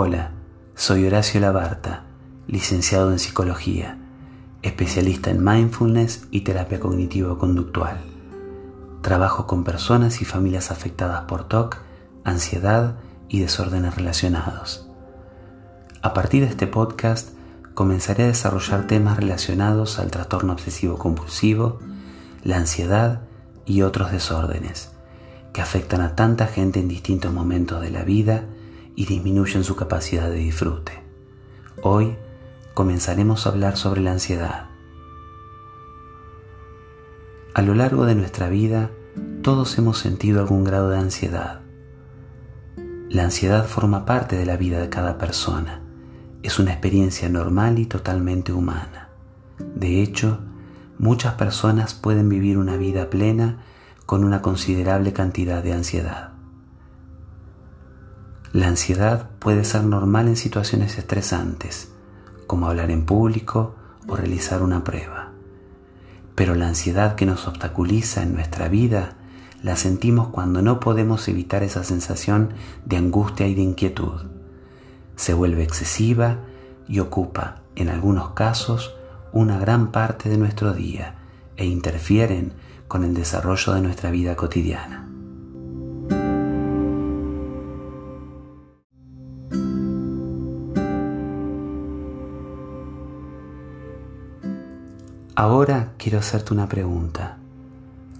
Hola, soy Horacio Labarta, licenciado en psicología, especialista en mindfulness y terapia cognitivo-conductual. Trabajo con personas y familias afectadas por TOC, ansiedad y desórdenes relacionados. A partir de este podcast comenzaré a desarrollar temas relacionados al trastorno obsesivo compulsivo, la ansiedad y otros desórdenes que afectan a tanta gente en distintos momentos de la vida y disminuyen su capacidad de disfrute. Hoy comenzaremos a hablar sobre la ansiedad. A lo largo de nuestra vida, todos hemos sentido algún grado de ansiedad. La ansiedad forma parte de la vida de cada persona. Es una experiencia normal y totalmente humana. De hecho, muchas personas pueden vivir una vida plena con una considerable cantidad de ansiedad. La ansiedad puede ser normal en situaciones estresantes, como hablar en público o realizar una prueba. Pero la ansiedad que nos obstaculiza en nuestra vida la sentimos cuando no podemos evitar esa sensación de angustia y de inquietud. Se vuelve excesiva y ocupa, en algunos casos, una gran parte de nuestro día e interfieren con el desarrollo de nuestra vida cotidiana. Ahora quiero hacerte una pregunta.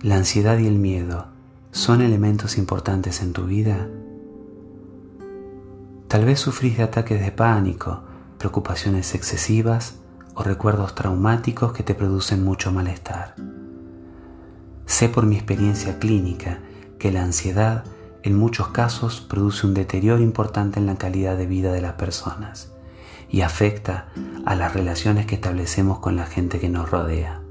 ¿La ansiedad y el miedo son elementos importantes en tu vida? Tal vez sufrís de ataques de pánico, preocupaciones excesivas o recuerdos traumáticos que te producen mucho malestar. Sé por mi experiencia clínica que la ansiedad en muchos casos produce un deterioro importante en la calidad de vida de las personas y afecta a las relaciones que establecemos con la gente que nos rodea.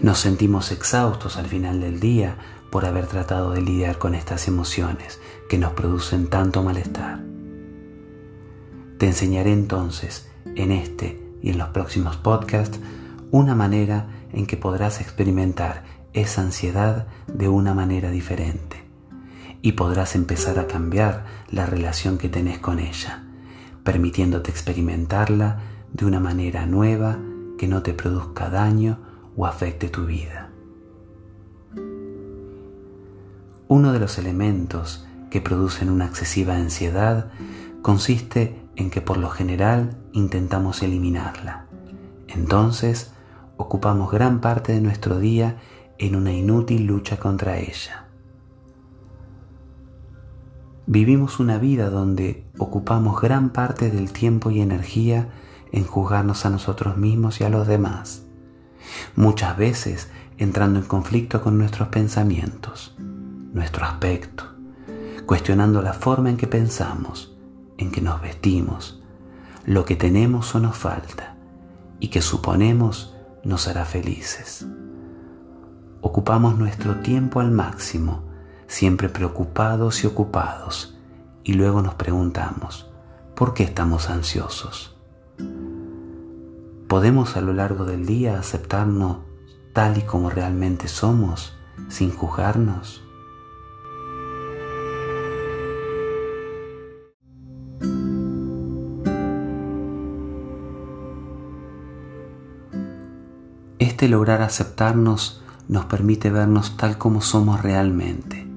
Nos sentimos exhaustos al final del día por haber tratado de lidiar con estas emociones que nos producen tanto malestar. Te enseñaré entonces en este y en los próximos podcasts una manera en que podrás experimentar esa ansiedad de una manera diferente y podrás empezar a cambiar la relación que tenés con ella, permitiéndote experimentarla de una manera nueva que no te produzca daño o afecte tu vida. Uno de los elementos que producen una excesiva ansiedad consiste en que por lo general intentamos eliminarla. Entonces, ocupamos gran parte de nuestro día en una inútil lucha contra ella. Vivimos una vida donde ocupamos gran parte del tiempo y energía en juzgarnos a nosotros mismos y a los demás, muchas veces entrando en conflicto con nuestros pensamientos, nuestro aspecto, cuestionando la forma en que pensamos, en que nos vestimos, lo que tenemos o nos falta y que suponemos nos hará felices. Ocupamos nuestro tiempo al máximo, siempre preocupados y ocupados, y luego nos preguntamos, ¿por qué estamos ansiosos? ¿Podemos a lo largo del día aceptarnos tal y como realmente somos, sin juzgarnos? Este lograr aceptarnos nos permite vernos tal como somos realmente,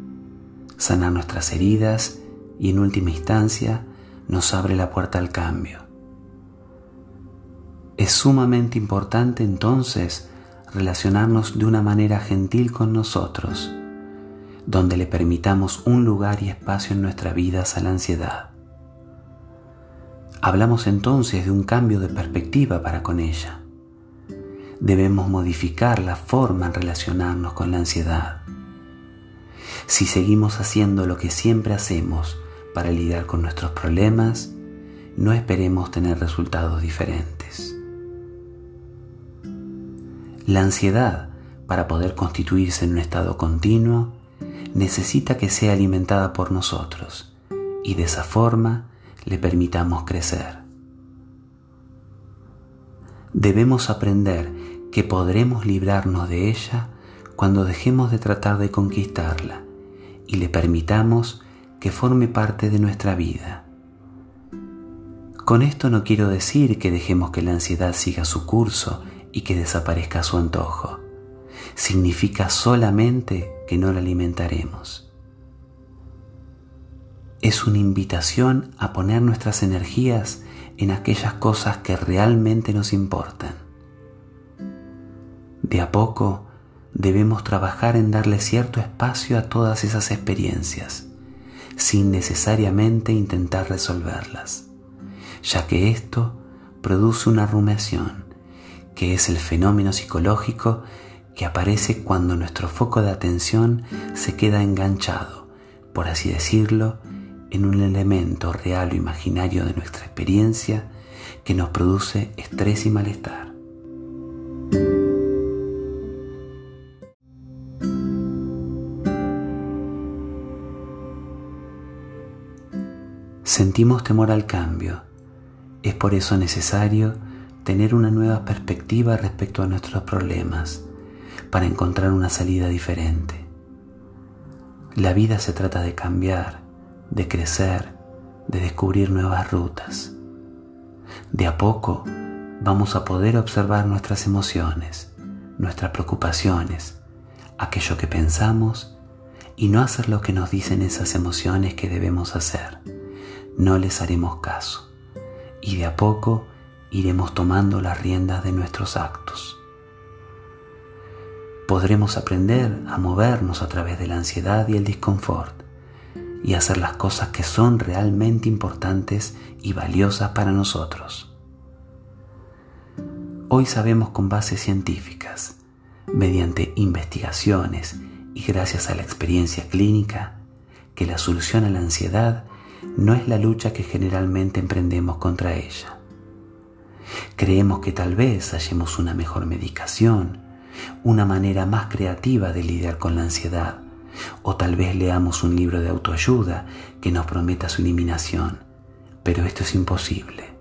sanar nuestras heridas y en última instancia nos abre la puerta al cambio. Es sumamente importante entonces relacionarnos de una manera gentil con nosotros, donde le permitamos un lugar y espacio en nuestra vida a la ansiedad. Hablamos entonces de un cambio de perspectiva para con ella debemos modificar la forma en relacionarnos con la ansiedad. Si seguimos haciendo lo que siempre hacemos para lidiar con nuestros problemas, no esperemos tener resultados diferentes. La ansiedad, para poder constituirse en un estado continuo, necesita que sea alimentada por nosotros y de esa forma le permitamos crecer. Debemos aprender que podremos librarnos de ella cuando dejemos de tratar de conquistarla y le permitamos que forme parte de nuestra vida Con esto no quiero decir que dejemos que la ansiedad siga su curso y que desaparezca su antojo. Significa solamente que no la alimentaremos. Es una invitación a poner nuestras energías en aquellas cosas que realmente nos importan. De a poco debemos trabajar en darle cierto espacio a todas esas experiencias, sin necesariamente intentar resolverlas ya que esto produce una rumiación, que es el fenómeno psicológico que aparece cuando nuestro foco de atención se queda enganchado, por así decirlo, en un elemento real o imaginario de nuestra experiencia que nos produce estrés y malestar. Sentimos temor al cambio es por eso necesario tener una nueva perspectiva respecto a nuestros problemas para encontrar una salida diferente. La vida se trata de cambiar, de crecer, de descubrir nuevas rutas. De a poco vamos a poder observar nuestras emociones, nuestras preocupaciones, aquello que pensamos y no hacer lo que nos dicen esas emociones que debemos hacer. No les haremos caso y de a poco iremos tomando las riendas de nuestros actos. Podremos aprender a movernos a través de la ansiedad y el disconfort y hacer las cosas que son realmente importantes y valiosas para nosotros. Hoy sabemos con bases científicas, mediante investigaciones y gracias a la experiencia clínica, que la solución a la ansiedad no es la lucha que generalmente emprendemos contra ella. Creemos que tal vez hallemos una mejor medicación, una manera más creativa de lidiar con la ansiedad, o tal vez leamos un libro de autoayuda que nos prometa su eliminación, pero esto es imposible.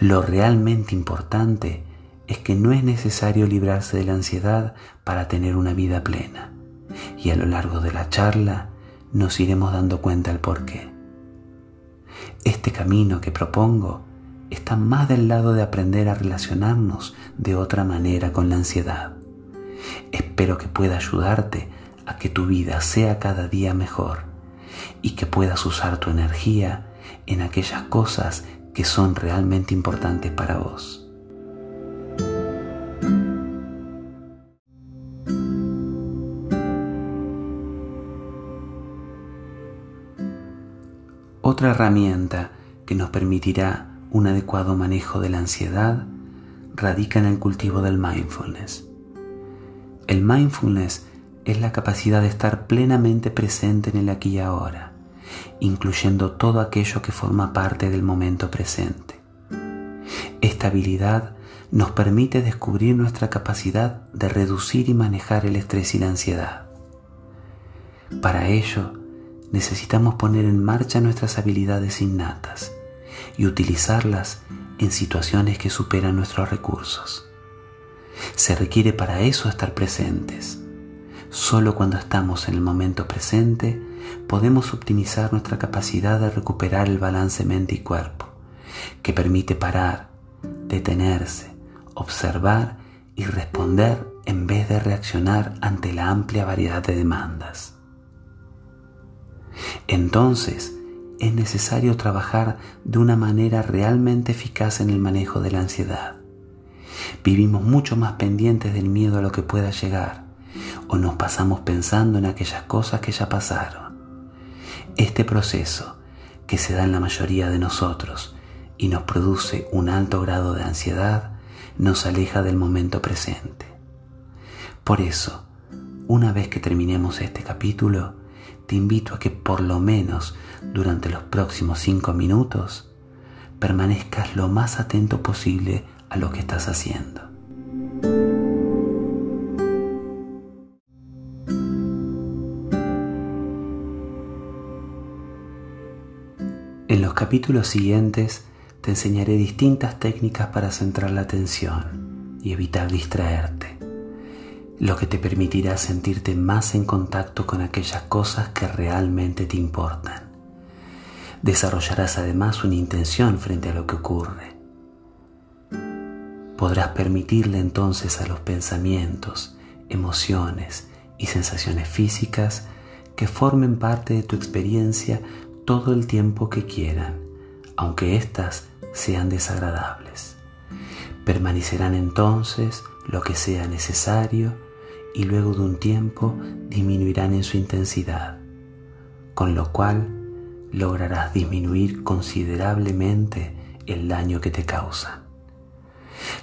Lo realmente importante es que no es necesario librarse de la ansiedad para tener una vida plena, y a lo largo de la charla nos iremos dando cuenta el por qué. Este camino que propongo está más del lado de aprender a relacionarnos de otra manera con la ansiedad. Espero que pueda ayudarte a que tu vida sea cada día mejor y que puedas usar tu energía en aquellas cosas que son realmente importantes para vos. Otra herramienta que nos permitirá un adecuado manejo de la ansiedad radica en el cultivo del mindfulness. El mindfulness es la capacidad de estar plenamente presente en el aquí y ahora, incluyendo todo aquello que forma parte del momento presente. Esta habilidad nos permite descubrir nuestra capacidad de reducir y manejar el estrés y la ansiedad. Para ello, necesitamos poner en marcha nuestras habilidades innatas y utilizarlas en situaciones que superan nuestros recursos. Se requiere para eso estar presentes. Solo cuando estamos en el momento presente podemos optimizar nuestra capacidad de recuperar el balance mente y cuerpo, que permite parar, detenerse, observar y responder en vez de reaccionar ante la amplia variedad de demandas. Entonces, es necesario trabajar de una manera realmente eficaz en el manejo de la ansiedad. Vivimos mucho más pendientes del miedo a lo que pueda llegar o nos pasamos pensando en aquellas cosas que ya pasaron. Este proceso, que se da en la mayoría de nosotros y nos produce un alto grado de ansiedad, nos aleja del momento presente. Por eso, una vez que terminemos este capítulo, te invito a que por lo menos durante los próximos cinco minutos permanezcas lo más atento posible a lo que estás haciendo. En los capítulos siguientes te enseñaré distintas técnicas para centrar la atención y evitar distraerte lo que te permitirá sentirte más en contacto con aquellas cosas que realmente te importan. Desarrollarás además una intención frente a lo que ocurre. Podrás permitirle entonces a los pensamientos, emociones y sensaciones físicas que formen parte de tu experiencia todo el tiempo que quieran, aunque éstas sean desagradables. Permanecerán entonces lo que sea necesario y luego de un tiempo disminuirán en su intensidad, con lo cual lograrás disminuir considerablemente el daño que te causan.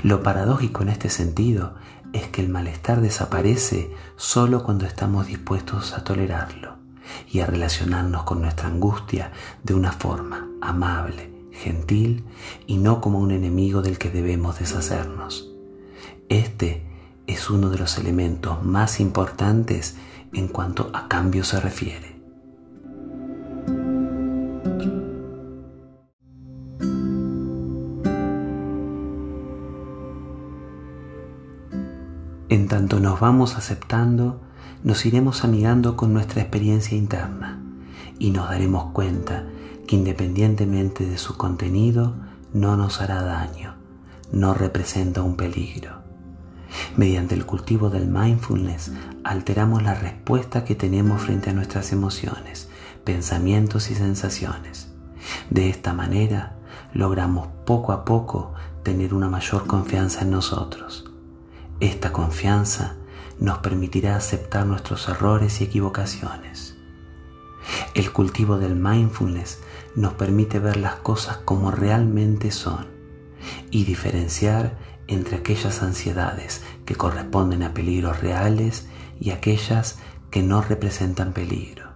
Lo paradójico en este sentido es que el malestar desaparece solo cuando estamos dispuestos a tolerarlo y a relacionarnos con nuestra angustia de una forma amable, gentil y no como un enemigo del que debemos deshacernos. Este es uno de los elementos más importantes en cuanto a cambio se refiere. En tanto nos vamos aceptando, nos iremos amigando con nuestra experiencia interna y nos daremos cuenta que independientemente de su contenido, no nos hará daño, no representa un peligro. Mediante el cultivo del mindfulness alteramos la respuesta que tenemos frente a nuestras emociones, pensamientos y sensaciones. De esta manera logramos poco a poco tener una mayor confianza en nosotros esta confianza nos permitirá aceptar nuestros errores y equivocaciones. El cultivo del mindfulness nos permite ver las cosas como realmente son y diferenciar entre aquellas ansiedades que corresponden a peligros reales y aquellas que no representan peligro.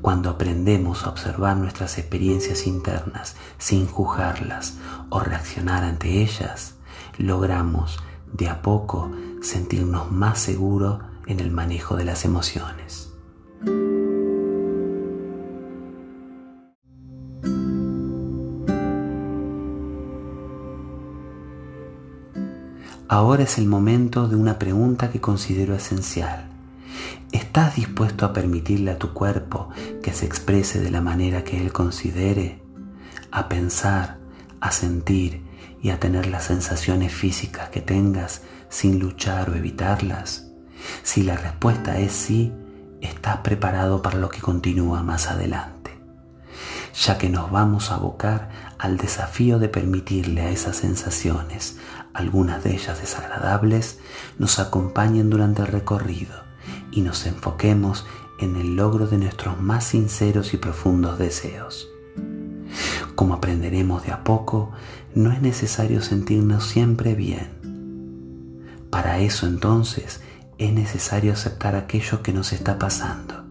Cuando aprendemos a observar nuestras experiencias internas sin juzgarlas o reaccionar ante ellas, logramos de a poco sentirnos más seguros en el manejo de las emociones. Ahora es el momento de una pregunta que considero esencial. ¿Estás dispuesto a permitirle a tu cuerpo que se exprese de la manera que él considere? A pensar, a sentir y a tener las sensaciones físicas que tengas sin luchar o evitarlas? Si la respuesta es sí, estás preparado para lo que continúa más adelante, ya que nos vamos a abocar al desafío de permitirle a esas sensaciones, algunas de ellas desagradables, nos acompañen durante el recorrido y nos enfoquemos en el logro de nuestros más sinceros y profundos deseos. Como aprenderemos de a poco, no es necesario sentirnos siempre bien. Para eso entonces es necesario aceptar aquello que nos está pasando,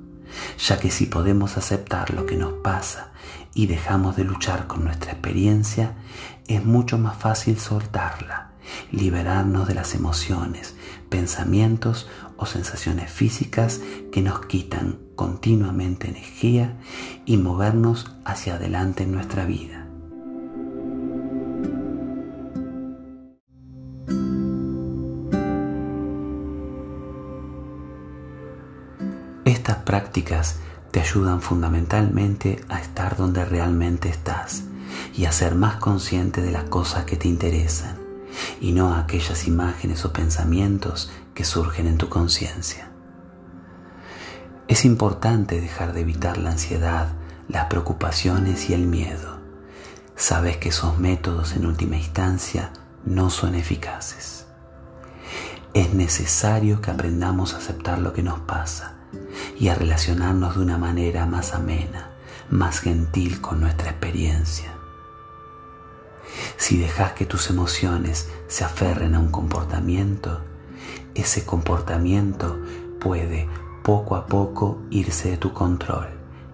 ya que si podemos aceptar lo que nos pasa y dejamos de luchar con nuestra experiencia, es mucho más fácil soltarla, liberarnos de las emociones, pensamientos o sensaciones físicas que nos quitan continuamente energía y movernos hacia adelante en nuestra vida. Estas prácticas te ayudan fundamentalmente a estar donde realmente estás y a ser más consciente de las cosas que te interesan y no a aquellas imágenes o pensamientos que surgen en tu conciencia. Es importante dejar de evitar la ansiedad, las preocupaciones y el miedo. Sabes que esos métodos en última instancia no son eficaces. Es necesario que aprendamos a aceptar lo que nos pasa y a relacionarnos de una manera más amena, más gentil con nuestra experiencia. Si dejas que tus emociones se aferren a un comportamiento, ese comportamiento puede poco a poco irse de tu control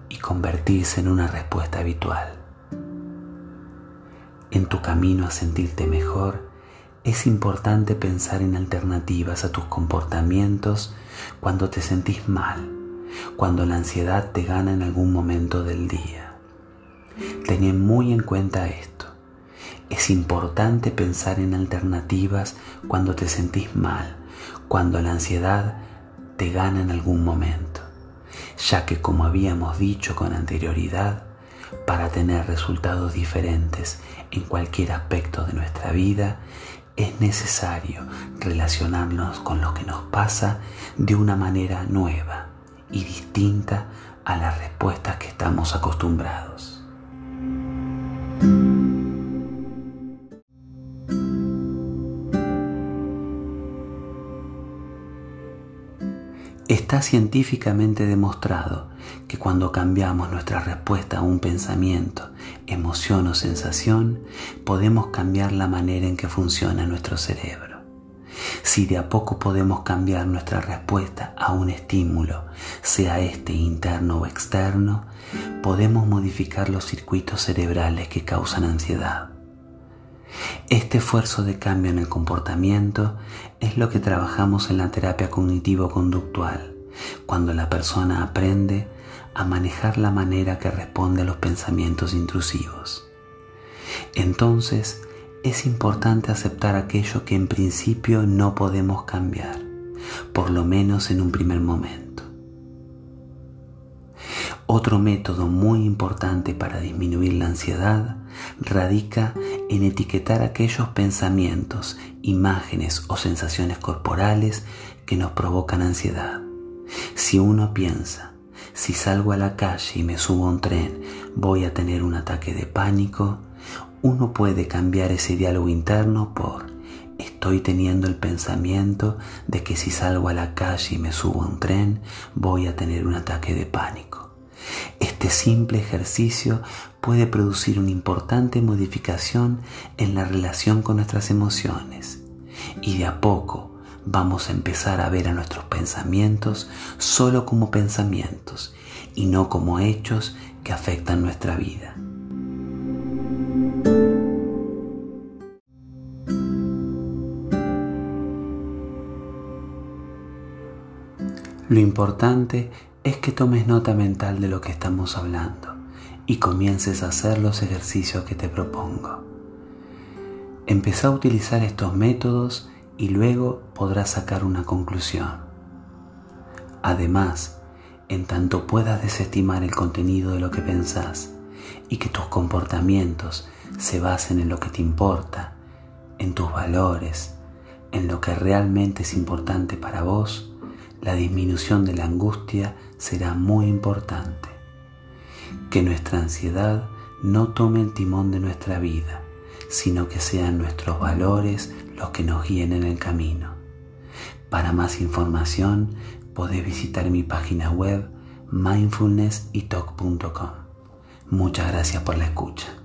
y convertirse en una respuesta habitual. En tu camino a sentirte mejor, es importante pensar en alternativas a tus comportamientos cuando te sentís mal, cuando la ansiedad te gana en algún momento del día. Ten muy en cuenta esto. Es importante pensar en alternativas cuando te sentís mal, cuando la ansiedad te gana en algún momento, ya que como habíamos dicho con anterioridad, para tener resultados diferentes en cualquier aspecto de nuestra vida, es necesario relacionarnos con lo que nos pasa de una manera nueva y distinta a las respuestas que estamos acostumbrados. Está científicamente demostrado que cuando cambiamos nuestra respuesta a un pensamiento, emoción o sensación, podemos cambiar la manera en que funciona nuestro cerebro. Si de a poco podemos cambiar nuestra respuesta a un estímulo, sea este interno o externo, podemos modificar los circuitos cerebrales que causan ansiedad. Este esfuerzo de cambio en el comportamiento es lo que trabajamos en la terapia cognitivo-conductual, cuando la persona aprende a manejar la manera que responde a los pensamientos intrusivos. Entonces, es importante aceptar aquello que en principio no podemos cambiar, por lo menos en un primer momento. Otro método muy importante para disminuir la ansiedad radica en etiquetar aquellos pensamientos, imágenes o sensaciones corporales que nos provocan ansiedad. Si uno piensa, si salgo a la calle y me subo a un tren, voy a tener un ataque de pánico, uno puede cambiar ese diálogo interno por estoy teniendo el pensamiento de que si salgo a la calle y me subo a un tren, voy a tener un ataque de pánico. Este simple ejercicio puede producir una importante modificación en la relación con nuestras emociones y de a poco vamos a empezar a ver a nuestros pensamientos solo como pensamientos y no como hechos que afectan nuestra vida. Lo importante es que tomes nota mental de lo que estamos hablando y comiences a hacer los ejercicios que te propongo. Empezá a utilizar estos métodos y luego podrás sacar una conclusión. Además, en tanto puedas desestimar el contenido de lo que pensás y que tus comportamientos se basen en lo que te importa, en tus valores, en lo que realmente es importante para vos, la disminución de la angustia será muy importante. Que nuestra ansiedad no tome el timón de nuestra vida, sino que sean nuestros valores los que nos guíen en el camino. Para más información podés visitar mi página web mindfulnesstalk.com. Muchas gracias por la escucha.